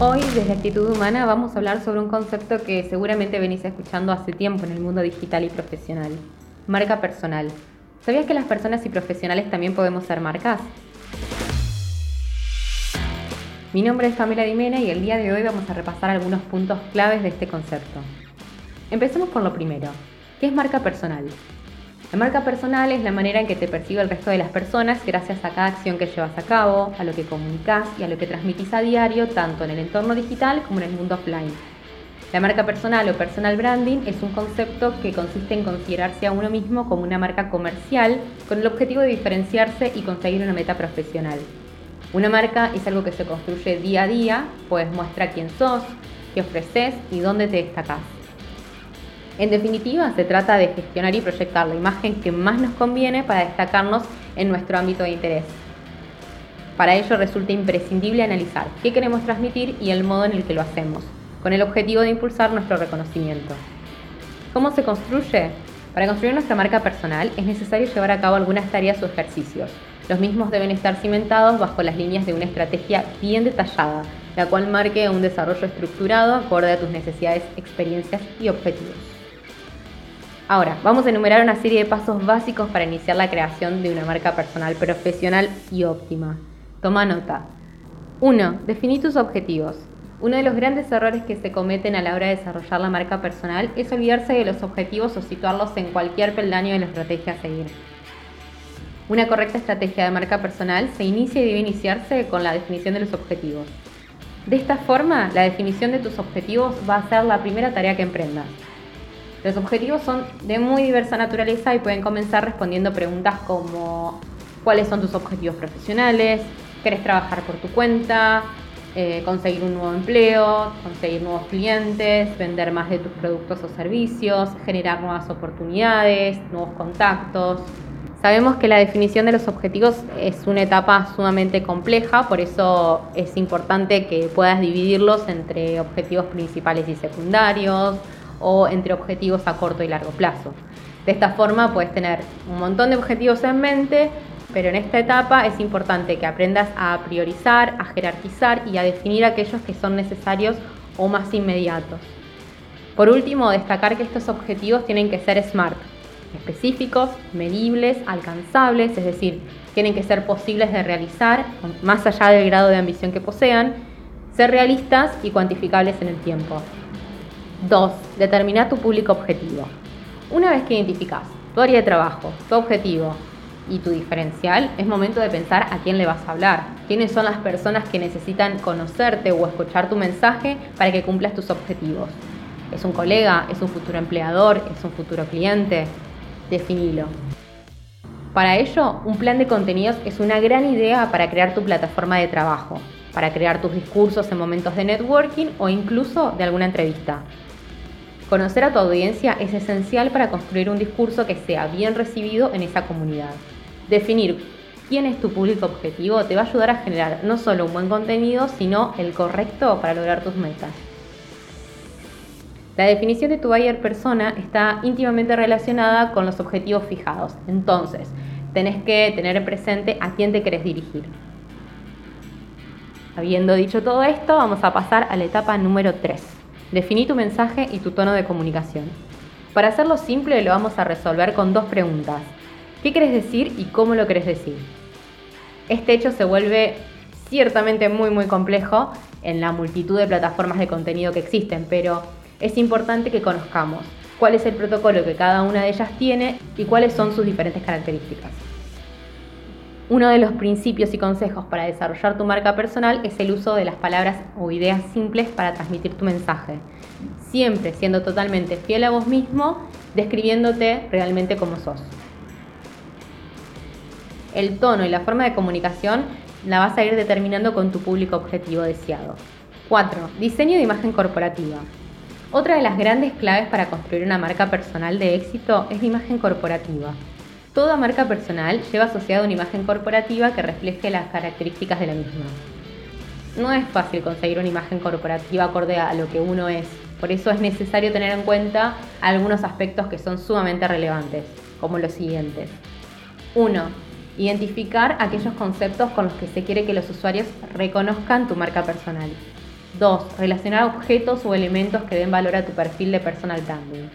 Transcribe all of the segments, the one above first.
Hoy desde Actitud Humana vamos a hablar sobre un concepto que seguramente venís escuchando hace tiempo en el mundo digital y profesional. Marca personal. ¿Sabías que las personas y profesionales también podemos ser marcas? Mi nombre es Pamela Dimena y el día de hoy vamos a repasar algunos puntos claves de este concepto. Empecemos por lo primero. ¿Qué es marca personal? La marca personal es la manera en que te percibe el resto de las personas gracias a cada acción que llevas a cabo, a lo que comunicas y a lo que transmitís a diario, tanto en el entorno digital como en el mundo offline. La marca personal o personal branding es un concepto que consiste en considerarse a uno mismo como una marca comercial con el objetivo de diferenciarse y conseguir una meta profesional. Una marca es algo que se construye día a día, pues muestra quién sos, qué ofreces y dónde te destacás. En definitiva, se trata de gestionar y proyectar la imagen que más nos conviene para destacarnos en nuestro ámbito de interés. Para ello resulta imprescindible analizar qué queremos transmitir y el modo en el que lo hacemos, con el objetivo de impulsar nuestro reconocimiento. ¿Cómo se construye? Para construir nuestra marca personal es necesario llevar a cabo algunas tareas o ejercicios. Los mismos deben estar cimentados bajo las líneas de una estrategia bien detallada, la cual marque un desarrollo estructurado acorde a tus necesidades, experiencias y objetivos. Ahora, vamos a enumerar una serie de pasos básicos para iniciar la creación de una marca personal profesional y óptima. Toma nota. 1. Definí tus objetivos. Uno de los grandes errores que se cometen a la hora de desarrollar la marca personal es olvidarse de los objetivos o situarlos en cualquier peldaño de la estrategia a seguir. Una correcta estrategia de marca personal se inicia y debe iniciarse con la definición de los objetivos. De esta forma, la definición de tus objetivos va a ser la primera tarea que emprendas. Los objetivos son de muy diversa naturaleza y pueden comenzar respondiendo preguntas como ¿cuáles son tus objetivos profesionales? ¿Querés trabajar por tu cuenta? Eh, conseguir un nuevo empleo, conseguir nuevos clientes, vender más de tus productos o servicios, generar nuevas oportunidades, nuevos contactos. Sabemos que la definición de los objetivos es una etapa sumamente compleja, por eso es importante que puedas dividirlos entre objetivos principales y secundarios, o entre objetivos a corto y largo plazo. De esta forma puedes tener un montón de objetivos en mente, pero en esta etapa es importante que aprendas a priorizar, a jerarquizar y a definir aquellos que son necesarios o más inmediatos. Por último, destacar que estos objetivos tienen que ser SMART, específicos, medibles, alcanzables, es decir, tienen que ser posibles de realizar, más allá del grado de ambición que posean, ser realistas y cuantificables en el tiempo. 2. Determina tu público objetivo. Una vez que identificas tu área de trabajo, tu objetivo y tu diferencial, es momento de pensar a quién le vas a hablar. ¿Quiénes son las personas que necesitan conocerte o escuchar tu mensaje para que cumplas tus objetivos? ¿Es un colega? ¿Es un futuro empleador? ¿Es un futuro cliente? Definilo. Para ello, un plan de contenidos es una gran idea para crear tu plataforma de trabajo, para crear tus discursos en momentos de networking o incluso de alguna entrevista. Conocer a tu audiencia es esencial para construir un discurso que sea bien recibido en esa comunidad. Definir quién es tu público objetivo te va a ayudar a generar no solo un buen contenido, sino el correcto para lograr tus metas. La definición de tu buyer persona está íntimamente relacionada con los objetivos fijados. Entonces, tenés que tener presente a quién te querés dirigir. Habiendo dicho todo esto, vamos a pasar a la etapa número 3. Definí tu mensaje y tu tono de comunicación. Para hacerlo simple lo vamos a resolver con dos preguntas. ¿Qué querés decir y cómo lo querés decir? Este hecho se vuelve ciertamente muy muy complejo en la multitud de plataformas de contenido que existen, pero es importante que conozcamos cuál es el protocolo que cada una de ellas tiene y cuáles son sus diferentes características. Uno de los principios y consejos para desarrollar tu marca personal es el uso de las palabras o ideas simples para transmitir tu mensaje. Siempre siendo totalmente fiel a vos mismo, describiéndote realmente como sos. El tono y la forma de comunicación la vas a ir determinando con tu público objetivo deseado. 4. Diseño de imagen corporativa. Otra de las grandes claves para construir una marca personal de éxito es la imagen corporativa. Toda marca personal lleva asociada una imagen corporativa que refleje las características de la misma. No es fácil conseguir una imagen corporativa acorde a lo que uno es, por eso es necesario tener en cuenta algunos aspectos que son sumamente relevantes, como los siguientes. 1. Identificar aquellos conceptos con los que se quiere que los usuarios reconozcan tu marca personal. 2. Relacionar objetos o elementos que den valor a tu perfil de personal branding.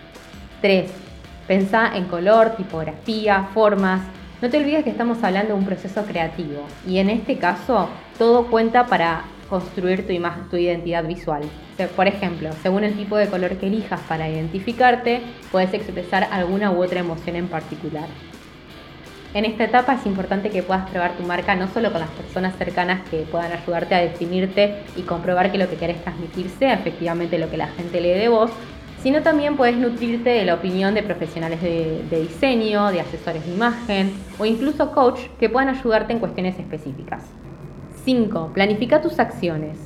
3. Pensá en color, tipografía, formas. No te olvides que estamos hablando de un proceso creativo y en este caso todo cuenta para construir tu, tu identidad visual. Por ejemplo, según el tipo de color que elijas para identificarte, puedes expresar alguna u otra emoción en particular. En esta etapa es importante que puedas probar tu marca no solo con las personas cercanas que puedan ayudarte a definirte y comprobar que lo que querés transmitir sea efectivamente lo que la gente lee de vos, sino también puedes nutrirte de la opinión de profesionales de, diseño, de asesores de imagen o incluso coach que puedan ayudarte en cuestiones específicas. 5. Planifica tus acciones.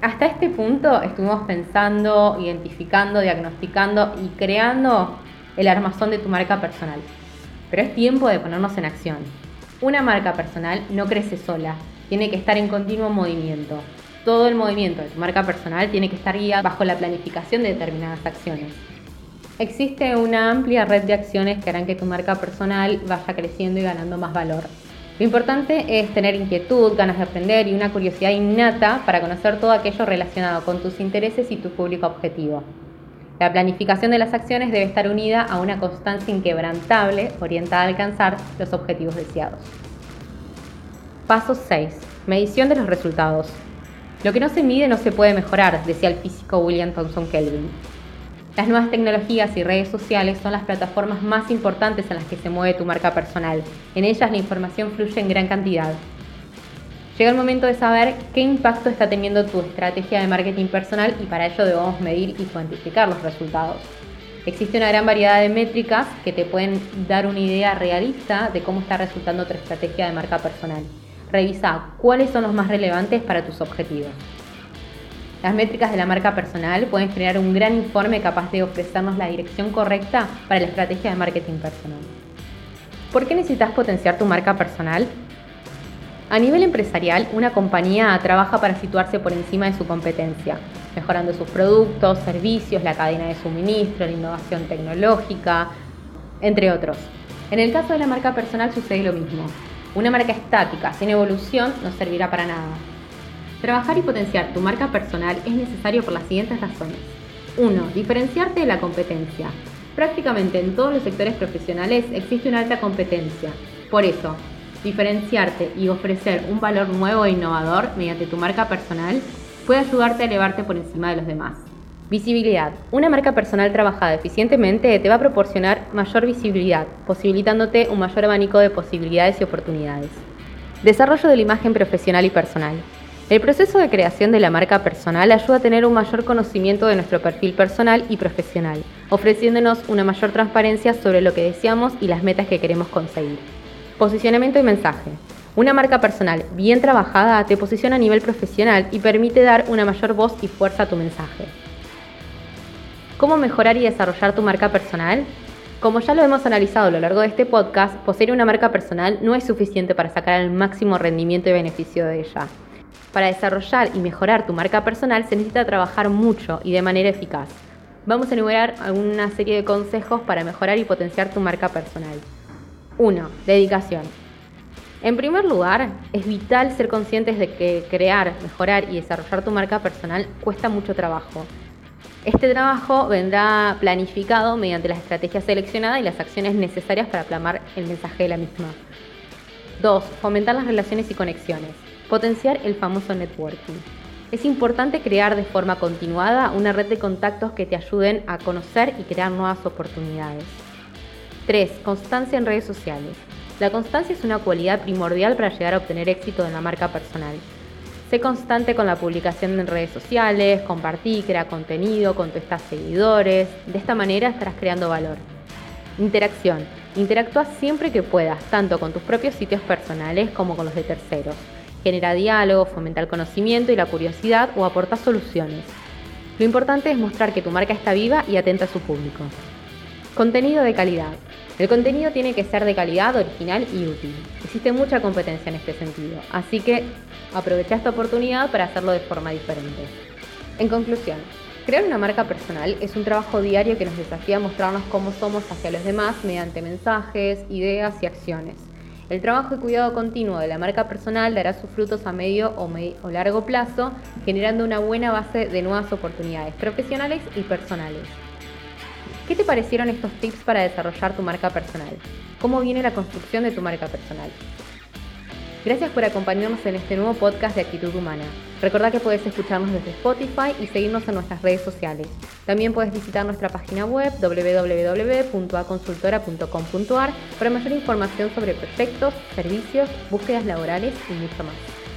Hasta este punto estuvimos pensando, identificando, diagnosticando y creando el armazón de tu marca personal pero es tiempo de ponernos en acción. Una marca personal no crece sola, tiene que estar en continuo movimiento. Todo el movimiento de tu marca personal tiene que estar guiado bajo la planificación de determinadas acciones. Existe una amplia red de acciones que harán que tu marca personal vaya creciendo y ganando más valor. Lo importante es tener inquietud, ganas de aprender y una curiosidad innata para conocer todo aquello relacionado con tus intereses y tu público objetivo. La planificación de las acciones debe estar unida a una constancia inquebrantable orientada a alcanzar los objetivos deseados. Paso 6. Medición de los resultados. Lo que no se mide no se puede mejorar, decía el físico William Thomson Kelvin. Las nuevas tecnologías y redes sociales son las plataformas más importantes en las que se mueve tu marca personal. En ellas la información fluye en gran cantidad Llega el momento de saber qué impacto está teniendo tu estrategia de marketing personal y para ello debemos medir y cuantificar los resultados. Existe una gran variedad de métricas que te pueden dar una idea realista de cómo está resultando tu estrategia de marca personal. Revisa cuáles son los más relevantes para tus objetivos. Las métricas de la marca personal pueden generar un gran informe capaz de ofrecernos la dirección correcta para la estrategia de marketing personal. ¿Por qué necesitas potenciar tu marca personal? A nivel empresarial, una compañía trabaja para situarse por encima de su competencia, mejorando sus productos, servicios, la cadena de suministro, la innovación tecnológica, entre otros. En el caso de la marca personal sucede lo mismo. Una marca estática, sin evolución, no servirá para nada. Trabajar y potenciar tu marca personal es necesario por las siguientes razones. 1. Diferenciarte de la competencia. Prácticamente en todos los sectores profesionales existe una alta competencia. Por eso, Diferenciarte y ofrecer un valor nuevo e innovador mediante tu marca personal puede ayudarte a elevarte por encima de los demás. Visibilidad. Una marca personal trabajada eficientemente te va a proporcionar mayor visibilidad, posibilitándote un mayor abanico de posibilidades y oportunidades. Desarrollo de la imagen profesional y personal. El proceso de creación de la marca personal ayuda a tener un mayor conocimiento de nuestro perfil personal y profesional, ofreciéndonos una mayor transparencia sobre lo que deseamos y las metas que queremos conseguir. Posicionamiento y mensaje. Una marca personal bien trabajada te posiciona a nivel profesional y permite dar una mayor voz y fuerza a tu mensaje. ¿Cómo mejorar y desarrollar tu marca personal? Como ya lo hemos analizado a lo largo de este podcast, poseer una marca personal no es suficiente para sacar el máximo rendimiento y beneficio de ella. Para desarrollar y mejorar tu marca personal se necesita trabajar mucho y de manera eficaz. Vamos a enumerar una serie de consejos para mejorar y potenciar tu marca personal. 1. Dedicación. En primer lugar, es vital ser conscientes de que crear, mejorar y desarrollar tu marca personal cuesta mucho trabajo. Este trabajo vendrá planificado mediante las estrategias seleccionadas y las acciones necesarias para plasmar el mensaje de la misma. 2. Fomentar las relaciones y conexiones. Potenciar el famoso networking. Es importante crear de forma continuada una red de contactos que te ayuden a conocer y crear nuevas oportunidades. 3. Constancia en redes sociales. La constancia es una cualidad primordial para llegar a obtener éxito en la marca personal. Sé constante con la publicación en redes sociales, compartí, crea contenido, contesta seguidores. De esta manera estarás creando valor. Interacción. Interactúa siempre que puedas, tanto con tus propios sitios personales como con los de terceros. Genera diálogo, fomenta el conocimiento y la curiosidad o aporta soluciones. Lo importante es mostrar que tu marca está viva y atenta a su público. Contenido de calidad. El contenido tiene que ser de calidad, original y útil. Existe mucha competencia en este sentido, así que aprovecha esta oportunidad para hacerlo de forma diferente. En conclusión, crear una marca personal es un trabajo diario que nos desafía a mostrarnos cómo somos hacia los demás mediante mensajes, ideas y acciones. El trabajo y cuidado continuo de la marca personal dará sus frutos a medio o, o largo plazo, generando una buena base de nuevas oportunidades profesionales y personales. ¿Qué te parecieron estos tips para desarrollar tu marca personal? ¿Cómo viene la construcción de tu marca personal? Gracias por acompañarnos en este nuevo podcast de Actitud Humana. Recuerda que puedes escucharnos desde Spotify y seguirnos en nuestras redes sociales. También puedes visitar nuestra página web www.aconsultora.com.ar para mayor información sobre proyectos, servicios, búsquedas laborales y mucho más.